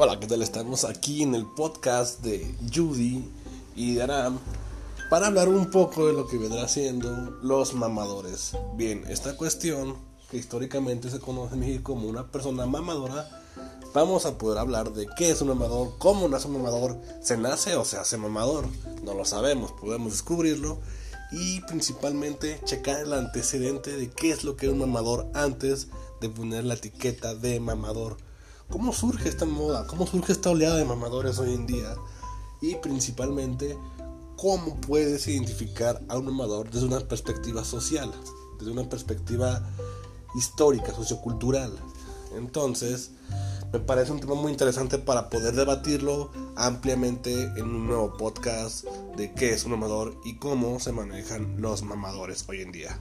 Hola, ¿qué tal? Estamos aquí en el podcast de Judy y de Aram para hablar un poco de lo que vendrá siendo los mamadores. Bien, esta cuestión que históricamente se conoce en México como una persona mamadora, vamos a poder hablar de qué es un mamador, cómo nace un mamador, se nace o se hace mamador, no lo sabemos, podemos descubrirlo y principalmente checar el antecedente de qué es lo que es un mamador antes de poner la etiqueta de mamador. ¿Cómo surge esta moda? ¿Cómo surge esta oleada de mamadores hoy en día? Y principalmente, ¿cómo puedes identificar a un mamador desde una perspectiva social? Desde una perspectiva histórica, sociocultural. Entonces, me parece un tema muy interesante para poder debatirlo ampliamente en un nuevo podcast de qué es un mamador y cómo se manejan los mamadores hoy en día.